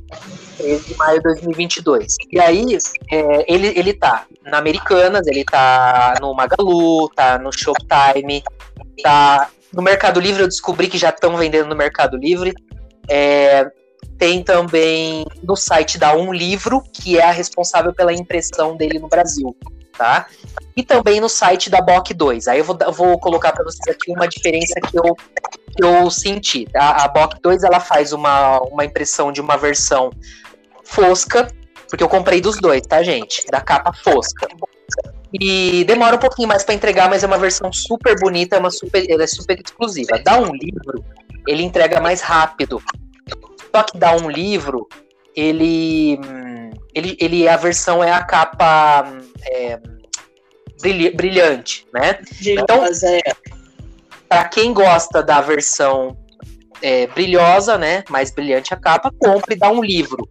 13 de maio de 2022. E aí, é, ele, ele tá na Americanas, ele tá no Magalu, tá no Shoptime, tá no Mercado Livre. Eu descobri que já estão vendendo no Mercado Livre. É, tem também no site da Um Livro, que é a responsável pela impressão dele no Brasil. Tá? E também no site da BOC 2. Aí eu vou, vou colocar para vocês aqui uma diferença que eu que eu senti. A, a BOK 2 ela faz uma, uma impressão de uma versão fosca, porque eu comprei dos dois, tá, gente? Da capa fosca. E demora um pouquinho mais para entregar, mas é uma versão super bonita, é uma super, ela é super exclusiva. Dá um livro, ele entrega mais rápido. Só que dá um livro, ele, ele, ele a versão é a capa é, brilhante, né? então, é para quem gosta da versão é, brilhosa, né, mais brilhante a capa, compre e dá um livro.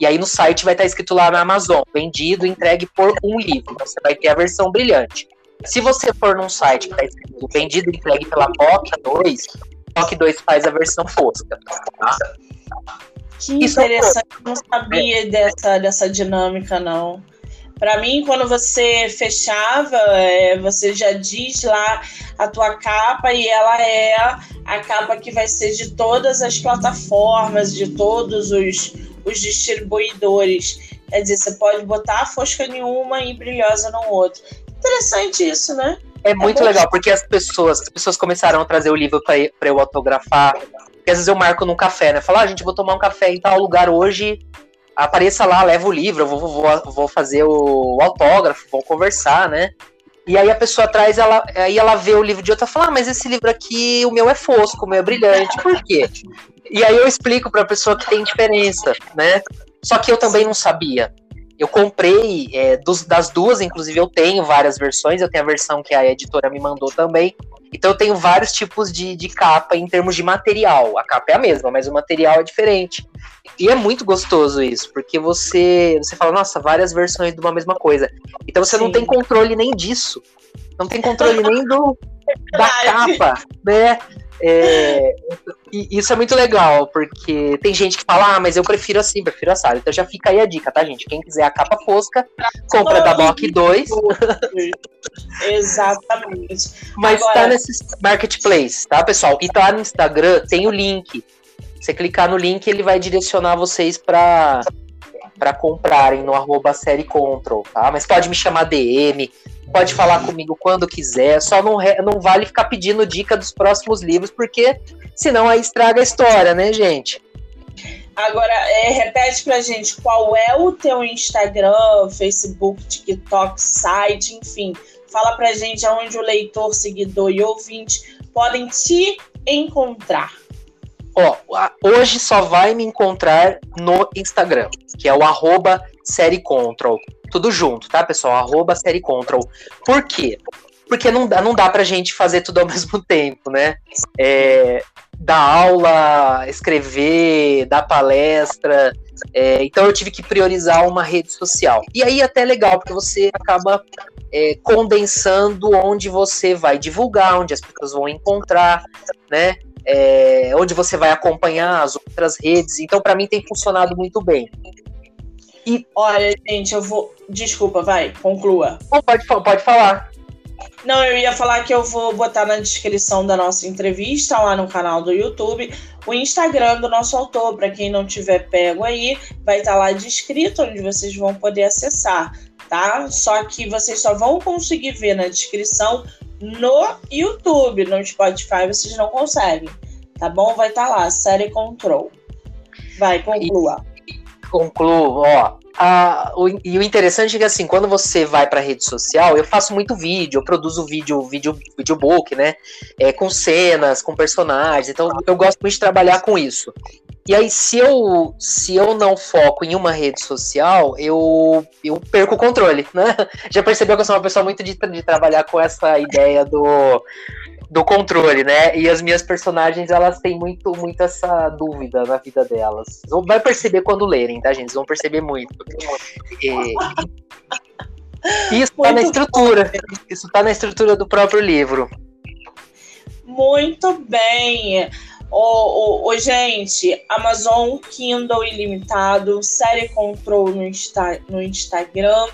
E aí no site vai estar escrito lá na Amazon, vendido, entregue por um livro. Você vai ter a versão brilhante. Se você for num site que está escrito vendido e entregue pela POC 2, POC 2 faz a versão fosca. Tá? Que é interessante, eu não sabia dessa, dessa dinâmica, não. Para mim, quando você fechava, é, você já diz lá a tua capa e ela é a capa que vai ser de todas as plataformas, de todos os, os distribuidores. Quer dizer, você pode botar fosca nenhuma e brilhosa no outro. Interessante isso, né? É, é muito legal, porque as pessoas, as pessoas começaram a trazer o livro para eu autografar. Porque às vezes eu marco num café, né? Falar, ah, gente, vou tomar um café em tal lugar hoje. Apareça lá, leva o livro, vou, vou, vou fazer o autógrafo, vou conversar, né? E aí a pessoa traz, ela, aí ela vê o livro de outra e fala, ah, mas esse livro aqui, o meu é fosco, o meu é brilhante, por quê? E aí eu explico para a pessoa que tem diferença, né? Só que eu também não sabia. Eu comprei é, dos, das duas, inclusive eu tenho várias versões. Eu tenho a versão que a editora me mandou também. Então eu tenho vários tipos de, de capa em termos de material. A capa é a mesma, mas o material é diferente. E é muito gostoso isso, porque você, você fala, nossa, várias versões de uma mesma coisa. Então você Sim. não tem controle nem disso. Não tem controle nem do, da capa, né? É, isso é muito legal, porque tem gente que fala, ah, mas eu prefiro assim, prefiro assado. Então já fica aí a dica, tá, gente? Quem quiser a capa fosca, compra da Bock 2. Exatamente. Mas tá Agora... tá nesse marketplace, tá, pessoal? E tá no Instagram, tem o link. Você clicar no link, ele vai direcionar vocês para para comprarem no arroba série control, tá? Mas pode me chamar DM, pode falar comigo quando quiser, só não, não vale ficar pedindo dica dos próximos livros, porque senão aí estraga a história, né, gente? Agora, é, repete pra gente qual é o teu Instagram, Facebook, TikTok, site, enfim. Fala pra gente aonde o leitor, seguidor e ouvinte podem te encontrar. Ó, hoje só vai me encontrar no Instagram, que é o arroba série control. Tudo junto, tá, pessoal? Arroba série control. Por quê? Porque não dá, não dá pra gente fazer tudo ao mesmo tempo, né? É, dar aula, escrever, dar palestra. É, então eu tive que priorizar uma rede social. E aí até é legal, porque você acaba é, condensando onde você vai divulgar, onde as pessoas vão encontrar, né? É, onde você vai acompanhar as outras redes. Então, para mim, tem funcionado muito bem. E olha, gente, eu vou. Desculpa, vai, conclua. pode, pode falar. Não, eu ia falar que eu vou botar na descrição da nossa entrevista lá no canal do YouTube o Instagram do nosso autor. Para quem não tiver pego aí, vai estar tá lá descrito onde vocês vão poder acessar, tá? Só que vocês só vão conseguir ver na descrição no YouTube, no Spotify vocês não conseguem, tá bom? Vai estar tá lá, série Control. Vai, conclua. Concluo, ó. A, o, e o interessante é que assim, quando você vai para rede social, eu faço muito vídeo, eu produzo vídeo, vídeo, videobook, né? É, com cenas, com personagens. Então eu gosto muito de trabalhar com isso. E aí, se eu, se eu não foco em uma rede social, eu, eu perco o controle, né? Já percebeu que eu sou uma pessoa muito de, de trabalhar com essa ideia do, do controle, né? E as minhas personagens, elas têm muito, muito essa dúvida na vida delas. Vai perceber quando lerem, tá, gente? Vocês vão perceber muito. E, isso tá na estrutura. Isso tá na estrutura do próprio livro. Muito bem. Ô, ô, gente, Amazon Kindle ilimitado, série Control no, Insta, no Instagram,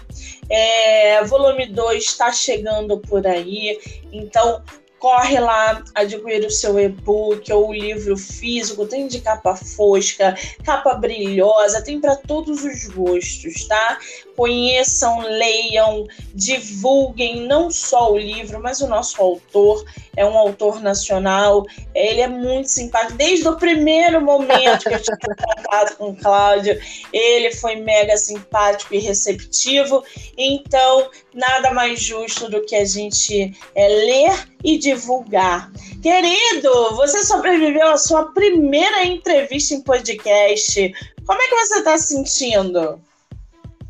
é, volume 2 está chegando por aí, então corre lá, adquire o seu e-book ou o livro físico, tem de capa fosca, capa brilhosa, tem para todos os gostos, tá? Conheçam, leiam, divulguem não só o livro, mas o nosso autor é um autor nacional, ele é muito simpático. Desde o primeiro momento que eu tive contato com o Cláudio, ele foi mega simpático e receptivo. Então, nada mais justo do que a gente é, ler e divulgar. Querido, você sobreviveu à sua primeira entrevista em podcast. Como é que você está se sentindo?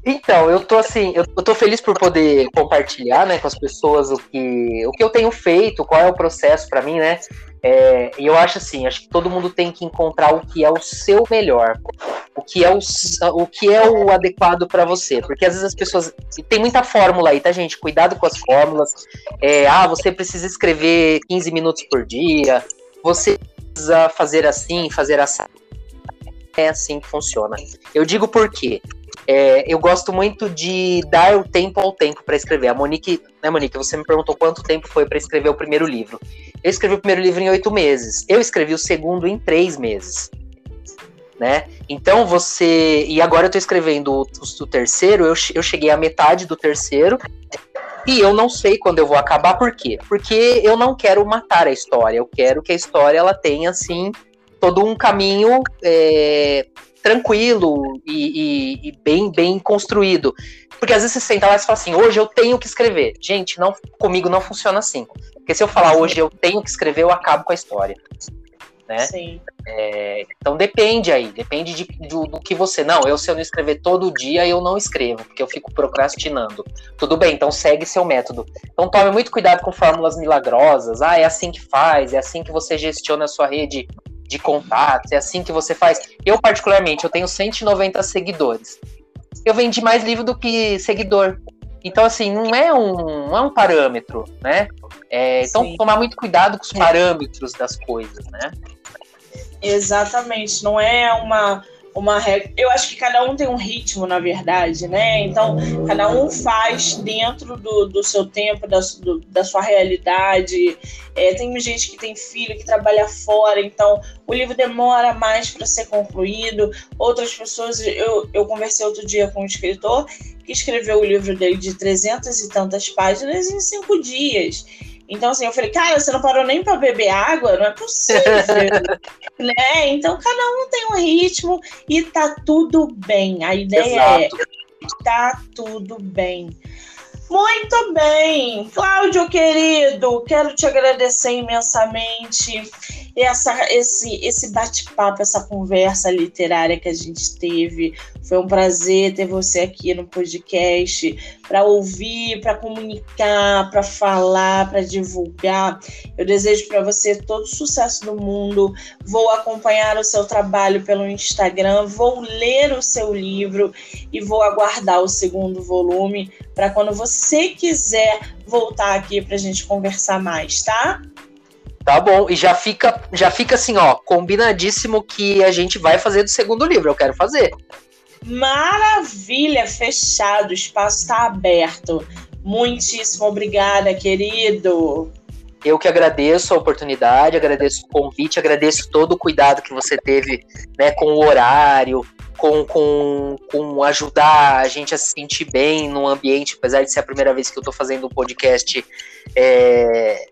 Então, eu tô assim, eu, tô feliz por poder compartilhar, né, com as pessoas o que, o que eu tenho feito, qual é o processo para mim, né? É, e eu acho assim, acho que todo mundo tem que encontrar o que é o seu melhor, o que é o, o que é o adequado para você, porque às vezes as pessoas tem muita fórmula aí, tá gente? Cuidado com as fórmulas. É, ah, você precisa escrever 15 minutos por dia, você precisa fazer assim, fazer assim é assim que funciona. Eu digo por quê? É, eu gosto muito de dar o tempo ao tempo para escrever. A Monique, né, Monique, você me perguntou quanto tempo foi para escrever o primeiro livro. Eu escrevi o primeiro livro em oito meses. Eu escrevi o segundo em três meses. Né? Então você. E agora eu estou escrevendo o, o, terceiro, eu, eu cheguei à metade do terceiro. E eu não sei quando eu vou acabar, por quê? Porque eu não quero matar a história. Eu quero que a história ela tenha, assim, todo um caminho é, tranquilo e, e, e, bem, bem construído. Porque às vezes você senta lá e fala assim, hoje eu tenho que escrever. Gente, não, comigo não funciona assim. Porque se eu falar hoje eu tenho que escrever, eu acabo com a história. Né? Sim. É, então depende aí, depende de, do, do, que você. Não, eu se eu não escrever todo dia, eu não escrevo, porque eu fico procrastinando. Tudo bem, então segue seu método. Então tome muito cuidado com fórmulas milagrosas. Ah, é assim que faz, é assim que você gestiona a sua rede de contatos, é assim que você faz. Eu, particularmente, eu tenho 190 seguidores. Eu vendi mais livro do que seguidor. Então, assim, não é um, não é um parâmetro, né? É, então, tomar muito cuidado com os parâmetros das coisas, né? Exatamente, não é uma uma regra. Eu acho que cada um tem um ritmo, na verdade, né? Então, cada um faz dentro do, do seu tempo, da, do, da sua realidade. É, tem gente que tem filho, que trabalha fora, então o livro demora mais para ser concluído. Outras pessoas, eu, eu conversei outro dia com um escritor que escreveu o livro dele de 300 e tantas páginas em cinco dias. Então, assim, eu falei, cara, você não parou nem para beber água? Não é possível. né? Então, cada um tem um ritmo e tá tudo bem. A ideia Exato. é tá tudo bem. Muito bem, Cláudio querido, quero te agradecer imensamente essa, esse, esse bate-papo, essa conversa literária que a gente teve. Foi um prazer ter você aqui no podcast para ouvir, para comunicar, para falar, para divulgar. Eu desejo para você todo o sucesso do mundo. Vou acompanhar o seu trabalho pelo Instagram, vou ler o seu livro e vou aguardar o segundo volume para quando você quiser voltar aqui para a gente conversar mais, tá? Tá bom, e já fica, já fica assim, ó, combinadíssimo que a gente vai fazer do segundo livro, eu quero fazer. Maravilha, fechado, o espaço está aberto. Muitíssimo obrigada, querido. Eu que agradeço a oportunidade, agradeço o convite, agradeço todo o cuidado que você teve né, com o horário, com, com, com ajudar a gente a se sentir bem no ambiente, apesar de ser a primeira vez que eu estou fazendo um podcast é,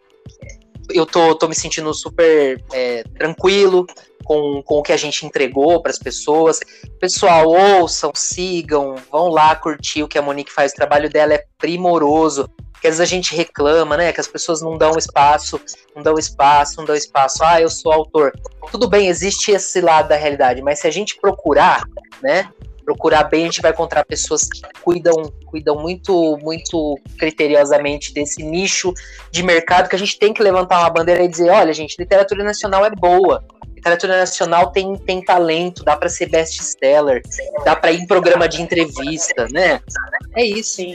eu tô, tô me sentindo super é, tranquilo com, com o que a gente entregou para as pessoas. Pessoal, ouçam, sigam, vão lá curtir o que a Monique faz. O trabalho dela é primoroso. Que às vezes a gente reclama, né? Que as pessoas não dão espaço, não dão espaço, não dão espaço. Ah, eu sou autor. Tudo bem, existe esse lado da realidade, mas se a gente procurar, né? Procurar bem, a gente vai encontrar pessoas que cuidam, cuidam muito, muito criteriosamente desse nicho de mercado que a gente tem que levantar uma bandeira e dizer, olha, gente, literatura nacional é boa. Literatura nacional tem, tem talento, dá para ser best-seller, dá para ir em programa de entrevista, né? É isso. Sim.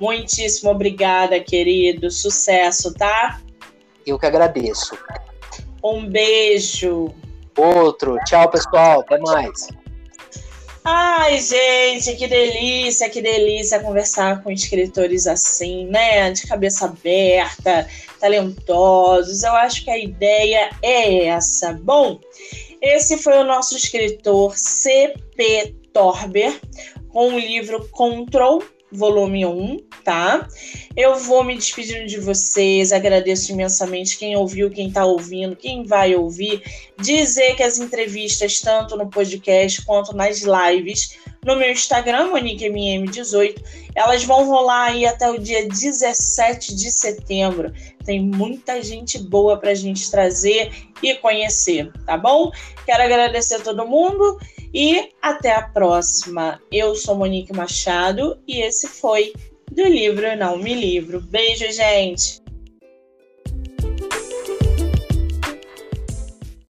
Muitíssimo obrigada, querido. Sucesso, tá? Eu que agradeço. Um beijo. Outro. Tchau, pessoal. Até mais. Ai, gente, que delícia, que delícia conversar com escritores assim, né? De cabeça aberta, talentosos. Eu acho que a ideia é essa. Bom, esse foi o nosso escritor C.P. Torber com o livro Control volume 1, tá? Eu vou me despedindo de vocês, agradeço imensamente quem ouviu, quem tá ouvindo, quem vai ouvir. Dizer que as entrevistas, tanto no podcast quanto nas lives, no meu Instagram, MoniqueMM18, elas vão rolar aí até o dia 17 de setembro. Tem muita gente boa pra gente trazer e conhecer, tá bom? Quero agradecer a todo mundo e até a próxima. Eu sou Monique Machado e esse foi do livro Não Me Livro. Beijo, gente!